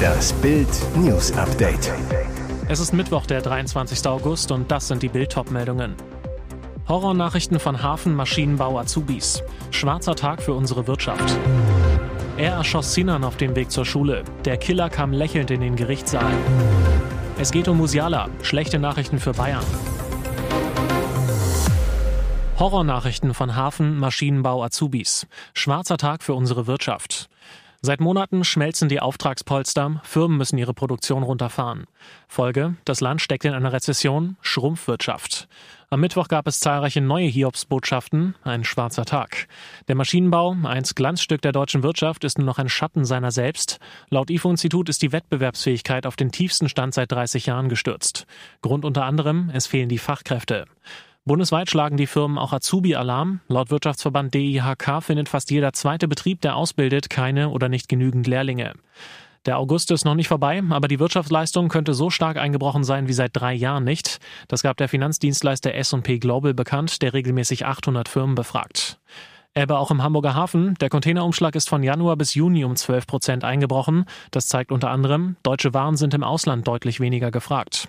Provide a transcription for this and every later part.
Das Bild News Update. Es ist Mittwoch, der 23. August und das sind die Bild meldungen Horrornachrichten von Hafen, Maschinenbau, Azubis. Schwarzer Tag für unsere Wirtschaft. Er erschoss Sinan auf dem Weg zur Schule. Der Killer kam lächelnd in den Gerichtssaal. Es geht um Musiala. Schlechte Nachrichten für Bayern. Horrornachrichten von Hafen, Maschinenbau, Azubis. Schwarzer Tag für unsere Wirtschaft. Seit Monaten schmelzen die Auftragspolster, Firmen müssen ihre Produktion runterfahren. Folge, das Land steckt in einer Rezession, Schrumpfwirtschaft. Am Mittwoch gab es zahlreiche neue Hiobsbotschaften, ein schwarzer Tag. Der Maschinenbau, einst Glanzstück der deutschen Wirtschaft, ist nur noch ein Schatten seiner selbst. Laut IFO-Institut ist die Wettbewerbsfähigkeit auf den tiefsten Stand seit 30 Jahren gestürzt. Grund unter anderem, es fehlen die Fachkräfte. Bundesweit schlagen die Firmen auch Azubi-Alarm. Laut Wirtschaftsverband DIHK findet fast jeder zweite Betrieb, der ausbildet, keine oder nicht genügend Lehrlinge. Der August ist noch nicht vorbei, aber die Wirtschaftsleistung könnte so stark eingebrochen sein wie seit drei Jahren nicht. Das gab der Finanzdienstleister S&P Global bekannt, der regelmäßig 800 Firmen befragt. Ebbe auch im Hamburger Hafen. Der Containerumschlag ist von Januar bis Juni um 12 Prozent eingebrochen. Das zeigt unter anderem, deutsche Waren sind im Ausland deutlich weniger gefragt.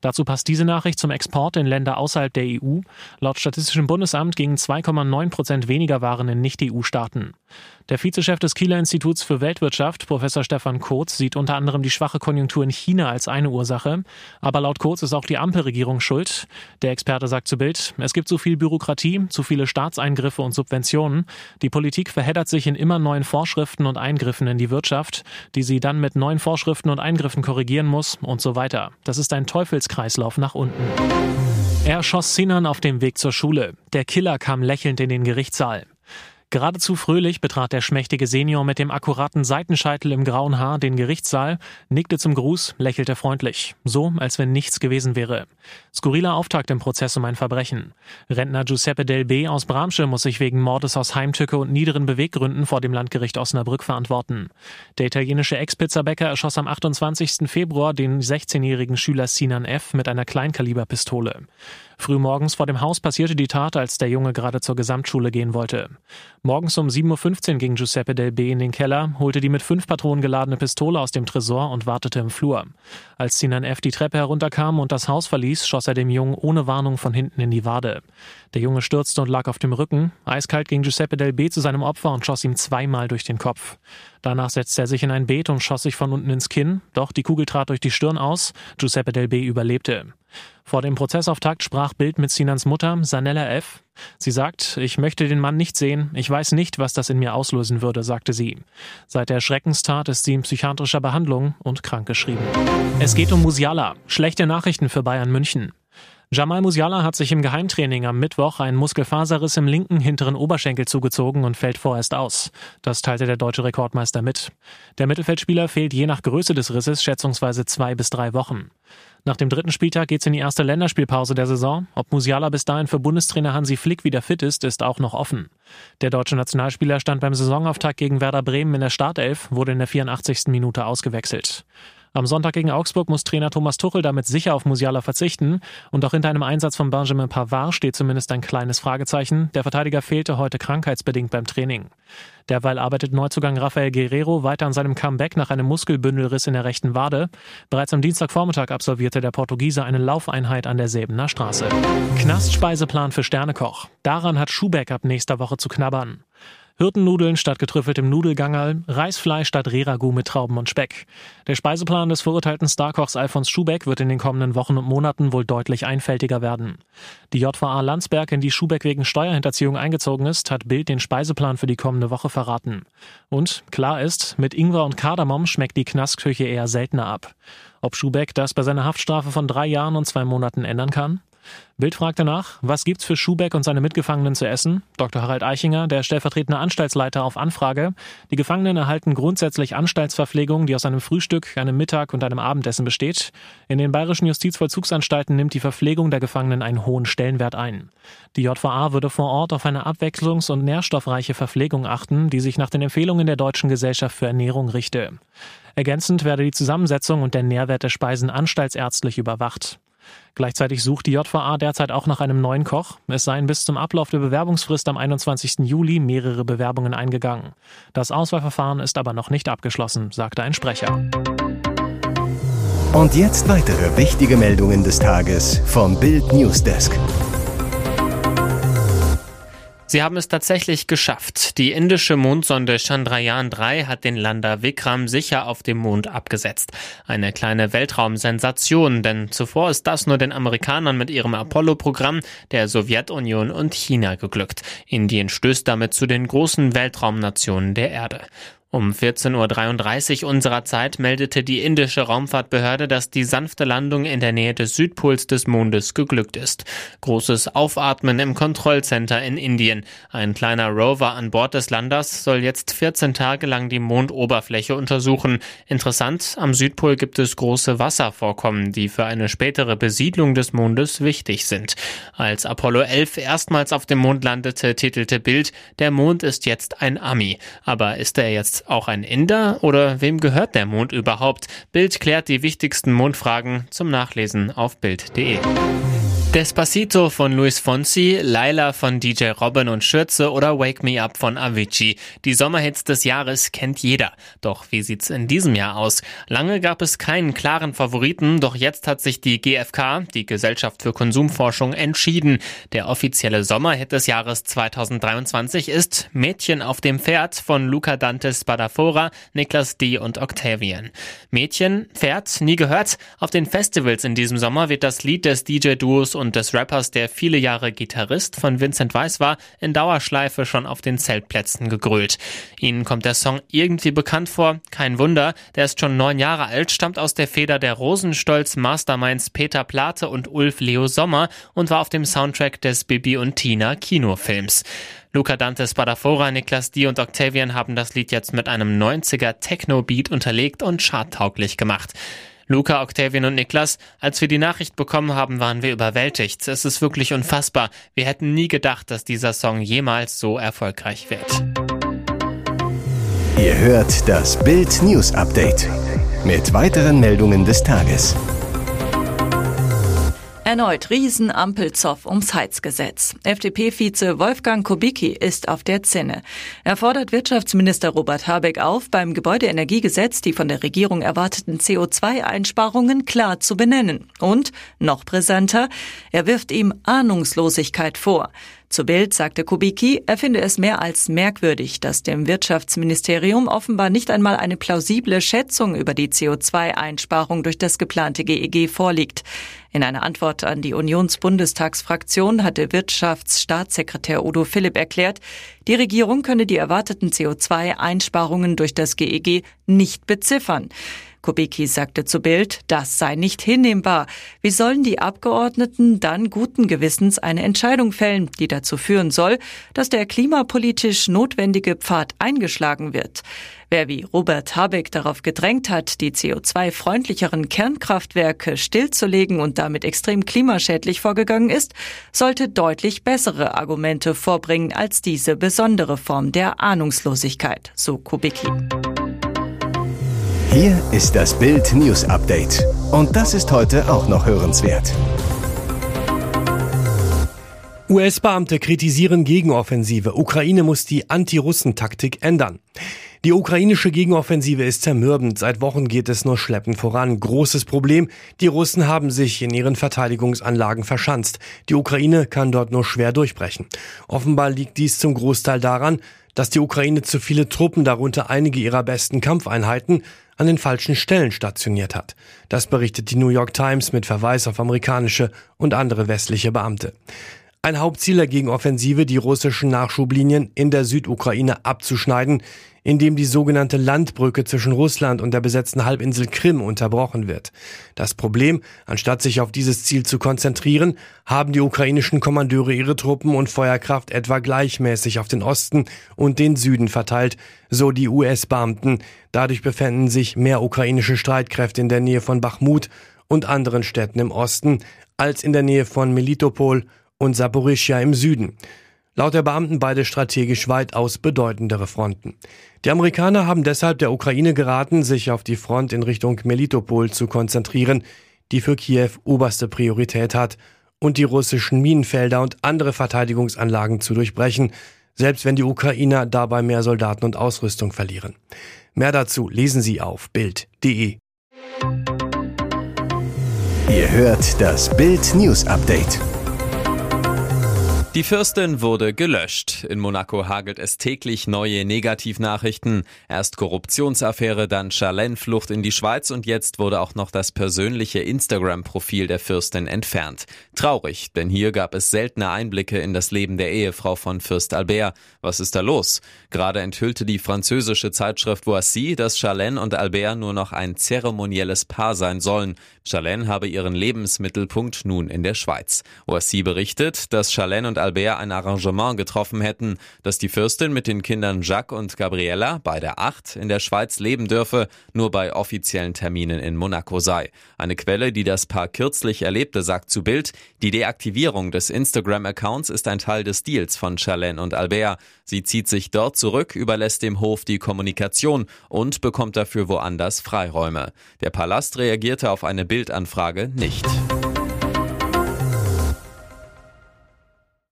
Dazu passt diese Nachricht zum Export in Länder außerhalb der EU. Laut Statistischem Bundesamt gingen 2,9 Prozent weniger Waren in Nicht-EU-Staaten. Der Vizechef des Kieler Instituts für Weltwirtschaft, Professor Stefan Kurz, sieht unter anderem die schwache Konjunktur in China als eine Ursache. Aber laut Kurz ist auch die Ampelregierung schuld. Der Experte sagt zu Bild, es gibt zu viel Bürokratie, zu viele Staatseingriffe und Subventionen. Die Politik verheddert sich in immer neuen Vorschriften und Eingriffen in die Wirtschaft, die sie dann mit neuen Vorschriften und Eingriffen korrigieren muss und so weiter. Das ist ein Teufels Teufelskreislauf nach unten. Er schoss Sinan auf dem Weg zur Schule. Der Killer kam lächelnd in den Gerichtssaal. Geradezu fröhlich betrat der schmächtige Senior mit dem akkuraten Seitenscheitel im grauen Haar den Gerichtssaal, nickte zum Gruß, lächelte freundlich, so als wenn nichts gewesen wäre. Skurriler Auftakt im Prozess um ein Verbrechen. Rentner Giuseppe Del B. aus Bramsche muss sich wegen Mordes aus Heimtücke und niederen Beweggründen vor dem Landgericht Osnabrück verantworten. Der italienische Ex-Pizzabäcker erschoss am 28. Februar den 16-jährigen Schüler Sinan F. mit einer Kleinkaliberpistole. Frühmorgens vor dem Haus passierte die Tat, als der Junge gerade zur Gesamtschule gehen wollte. Morgens um 7.15 Uhr ging Giuseppe Del B in den Keller, holte die mit fünf Patronen geladene Pistole aus dem Tresor und wartete im Flur. Als Sinan F. die Treppe herunterkam und das Haus verließ, schoss er dem Jungen ohne Warnung von hinten in die Wade. Der Junge stürzte und lag auf dem Rücken. Eiskalt ging Giuseppe Del B zu seinem Opfer und schoss ihm zweimal durch den Kopf. Danach setzte er sich in ein Beet und schoss sich von unten ins Kinn, doch die Kugel trat durch die Stirn aus. Giuseppe Del B überlebte. Vor dem Prozessauftakt sprach Bild mit Sinans Mutter, Sanella F. Sie sagt, ich möchte den Mann nicht sehen, ich weiß nicht, was das in mir auslösen würde, sagte sie. Seit der Schreckenstat ist sie in psychiatrischer Behandlung und krankgeschrieben. Es geht um Musiala. Schlechte Nachrichten für Bayern München. Jamal Musiala hat sich im Geheimtraining am Mittwoch einen Muskelfaserriss im linken hinteren Oberschenkel zugezogen und fällt vorerst aus. Das teilte der deutsche Rekordmeister mit. Der Mittelfeldspieler fehlt je nach Größe des Risses schätzungsweise zwei bis drei Wochen. Nach dem dritten Spieltag geht's in die erste Länderspielpause der Saison. Ob Musiala bis dahin für Bundestrainer Hansi Flick wieder fit ist, ist auch noch offen. Der deutsche Nationalspieler stand beim Saisonauftakt gegen Werder Bremen in der Startelf, wurde in der 84. Minute ausgewechselt. Am Sonntag gegen Augsburg muss Trainer Thomas Tuchel damit sicher auf Musiala verzichten. Und auch hinter einem Einsatz von Benjamin Pavard steht zumindest ein kleines Fragezeichen. Der Verteidiger fehlte heute krankheitsbedingt beim Training. Derweil arbeitet Neuzugang Rafael Guerrero weiter an seinem Comeback nach einem Muskelbündelriss in der rechten Wade. Bereits am Dienstagvormittag absolvierte der Portugiese eine Laufeinheit an der Säbener Straße. Knastspeiseplan für Sternekoch. Daran hat Schubeck ab nächster Woche zu knabbern. Hirtennudeln statt getrüffeltem Nudelgangerl, Reisfleisch statt Reragu mit Trauben und Speck. Der Speiseplan des verurteilten Starkochs Alfons Schubeck wird in den kommenden Wochen und Monaten wohl deutlich einfältiger werden. Die JVA Landsberg, in die Schubeck wegen Steuerhinterziehung eingezogen ist, hat Bild den Speiseplan für die kommende Woche verraten. Und klar ist, mit Ingwer und Kardamom schmeckt die Knastküche eher seltener ab. Ob Schubeck das bei seiner Haftstrafe von drei Jahren und zwei Monaten ändern kann? Bild fragte nach, was gibt's für Schubeck und seine Mitgefangenen zu essen? Dr. Harald Eichinger, der stellvertretende Anstaltsleiter auf Anfrage. Die Gefangenen erhalten grundsätzlich Anstaltsverpflegung, die aus einem Frühstück, einem Mittag und einem Abendessen besteht. In den bayerischen Justizvollzugsanstalten nimmt die Verpflegung der Gefangenen einen hohen Stellenwert ein. Die JVA würde vor Ort auf eine abwechslungs- und nährstoffreiche Verpflegung achten, die sich nach den Empfehlungen der Deutschen Gesellschaft für Ernährung richte. Ergänzend werde die Zusammensetzung und der Nährwert der Speisen anstaltsärztlich überwacht. Gleichzeitig sucht die JVA derzeit auch nach einem neuen Koch. Es seien bis zum Ablauf der Bewerbungsfrist am 21. Juli mehrere Bewerbungen eingegangen. Das Auswahlverfahren ist aber noch nicht abgeschlossen, sagte ein Sprecher. Und jetzt weitere wichtige Meldungen des Tages vom Bild Newsdesk. Sie haben es tatsächlich geschafft. Die indische Mondsonde Chandrayaan 3 hat den Lander Vikram sicher auf dem Mond abgesetzt. Eine kleine Weltraumsensation, denn zuvor ist das nur den Amerikanern mit ihrem Apollo-Programm, der Sowjetunion und China geglückt. Indien stößt damit zu den großen Weltraumnationen der Erde. Um 14.33 Uhr unserer Zeit meldete die indische Raumfahrtbehörde, dass die sanfte Landung in der Nähe des Südpols des Mondes geglückt ist. Großes Aufatmen im Kontrollcenter in Indien. Ein kleiner Rover an Bord des Landers soll jetzt 14 Tage lang die Mondoberfläche untersuchen. Interessant, am Südpol gibt es große Wasservorkommen, die für eine spätere Besiedlung des Mondes wichtig sind. Als Apollo 11 erstmals auf dem Mond landete, titelte Bild, der Mond ist jetzt ein Ami. Aber ist er jetzt auch ein Inder oder wem gehört der Mond überhaupt? Bild klärt die wichtigsten Mondfragen zum Nachlesen auf Bild.de. Despacito von Luis Fonsi, Laila von DJ Robin und Schürze oder Wake Me Up von Avicii. Die Sommerhits des Jahres kennt jeder. Doch wie sieht's in diesem Jahr aus? Lange gab es keinen klaren Favoriten, doch jetzt hat sich die GfK, die Gesellschaft für Konsumforschung, entschieden. Der offizielle Sommerhit des Jahres 2023 ist Mädchen auf dem Pferd von Luca Dante Spadafora, Niklas D. und Octavian. Mädchen, Pferd, nie gehört? Auf den Festivals in diesem Sommer wird das Lied des DJ-Duos und des Rappers, der viele Jahre Gitarrist von Vincent Weiss war, in Dauerschleife schon auf den Zeltplätzen gegrölt. Ihnen kommt der Song irgendwie bekannt vor, kein Wunder, der ist schon neun Jahre alt, stammt aus der Feder der Rosenstolz Masterminds Peter Plate und Ulf Leo Sommer und war auf dem Soundtrack des Bibi und Tina Kinofilms. Luca Dante Spadafora, Niklas D. und Octavian haben das Lied jetzt mit einem 90er Techno-Beat unterlegt und charttauglich gemacht. Luca, Octavian und Niklas, als wir die Nachricht bekommen haben, waren wir überwältigt. Es ist wirklich unfassbar. Wir hätten nie gedacht, dass dieser Song jemals so erfolgreich wird. Ihr hört das Bild News Update mit weiteren Meldungen des Tages. Erneut Riesenampelzoff ums Heizgesetz. FDP-Vize Wolfgang Kubicki ist auf der Zinne. Er fordert Wirtschaftsminister Robert Habeck auf, beim Gebäudeenergiegesetz die von der Regierung erwarteten CO2-Einsparungen klar zu benennen. Und, noch brisanter, er wirft ihm Ahnungslosigkeit vor. Zu Bild sagte Kubicki, er finde es mehr als merkwürdig, dass dem Wirtschaftsministerium offenbar nicht einmal eine plausible Schätzung über die CO2-Einsparung durch das geplante GEG vorliegt. In einer Antwort an die Unionsbundestagsfraktion hatte Wirtschaftsstaatssekretär Udo Philipp erklärt, die Regierung könne die erwarteten CO2-Einsparungen durch das GEG nicht beziffern. Kubicki sagte zu Bild, das sei nicht hinnehmbar. Wie sollen die Abgeordneten dann guten Gewissens eine Entscheidung fällen, die dazu führen soll, dass der klimapolitisch notwendige Pfad eingeschlagen wird? Wer wie Robert Habeck darauf gedrängt hat, die CO2-freundlicheren Kernkraftwerke stillzulegen und damit extrem klimaschädlich vorgegangen ist, sollte deutlich bessere Argumente vorbringen als diese besondere Form der Ahnungslosigkeit, so Kubicki. Hier ist das Bild News Update. Und das ist heute auch noch hörenswert. US-Beamte kritisieren Gegenoffensive. Ukraine muss die Anti-Russen-Taktik ändern. Die ukrainische Gegenoffensive ist zermürbend. Seit Wochen geht es nur schleppend voran. Großes Problem. Die Russen haben sich in ihren Verteidigungsanlagen verschanzt. Die Ukraine kann dort nur schwer durchbrechen. Offenbar liegt dies zum Großteil daran, dass die Ukraine zu viele Truppen, darunter einige ihrer besten Kampfeinheiten, an den falschen Stellen stationiert hat. Das berichtet die New York Times mit Verweis auf amerikanische und andere westliche Beamte. Ein Hauptziel der Gegenoffensive, die russischen Nachschublinien in der Südukraine abzuschneiden, indem die sogenannte Landbrücke zwischen Russland und der besetzten Halbinsel Krim unterbrochen wird. Das Problem, anstatt sich auf dieses Ziel zu konzentrieren, haben die ukrainischen Kommandeure ihre Truppen und Feuerkraft etwa gleichmäßig auf den Osten und den Süden verteilt, so die US-Beamten. Dadurch befänden sich mehr ukrainische Streitkräfte in der Nähe von Bachmut und anderen Städten im Osten als in der Nähe von Melitopol und Saporischia im Süden. Laut der Beamten beide strategisch weitaus bedeutendere Fronten. Die Amerikaner haben deshalb der Ukraine geraten, sich auf die Front in Richtung Melitopol zu konzentrieren. die für Kiew oberste Priorität hat und die russischen Minenfelder und andere Verteidigungsanlagen zu durchbrechen, selbst wenn die Ukrainer dabei mehr Soldaten und Ausrüstung verlieren. Mehr dazu lesen Sie auf Bild.de. Ihr hört das Bild News Update. Die Fürstin wurde gelöscht. In Monaco hagelt es täglich neue Negativnachrichten. Erst Korruptionsaffäre, dann Charlene-Flucht in die Schweiz und jetzt wurde auch noch das persönliche Instagram-Profil der Fürstin entfernt. Traurig, denn hier gab es seltene Einblicke in das Leben der Ehefrau von Fürst Albert. Was ist da los? Gerade enthüllte die französische Zeitschrift Voici, dass Charlene und Albert nur noch ein zeremonielles Paar sein sollen. Charlene habe ihren Lebensmittelpunkt nun in der Schweiz. Voici berichtet, dass Charlene und Albert ein Arrangement getroffen hätten, dass die Fürstin mit den Kindern Jacques und Gabriella, beide acht, in der Schweiz leben dürfe, nur bei offiziellen Terminen in Monaco sei. Eine Quelle, die das Paar kürzlich erlebte, sagt zu Bild, die Deaktivierung des Instagram-Accounts ist ein Teil des Deals von Charlene und Albert. Sie zieht sich dort zurück, überlässt dem Hof die Kommunikation und bekommt dafür woanders Freiräume. Der Palast reagierte auf eine Bildanfrage nicht.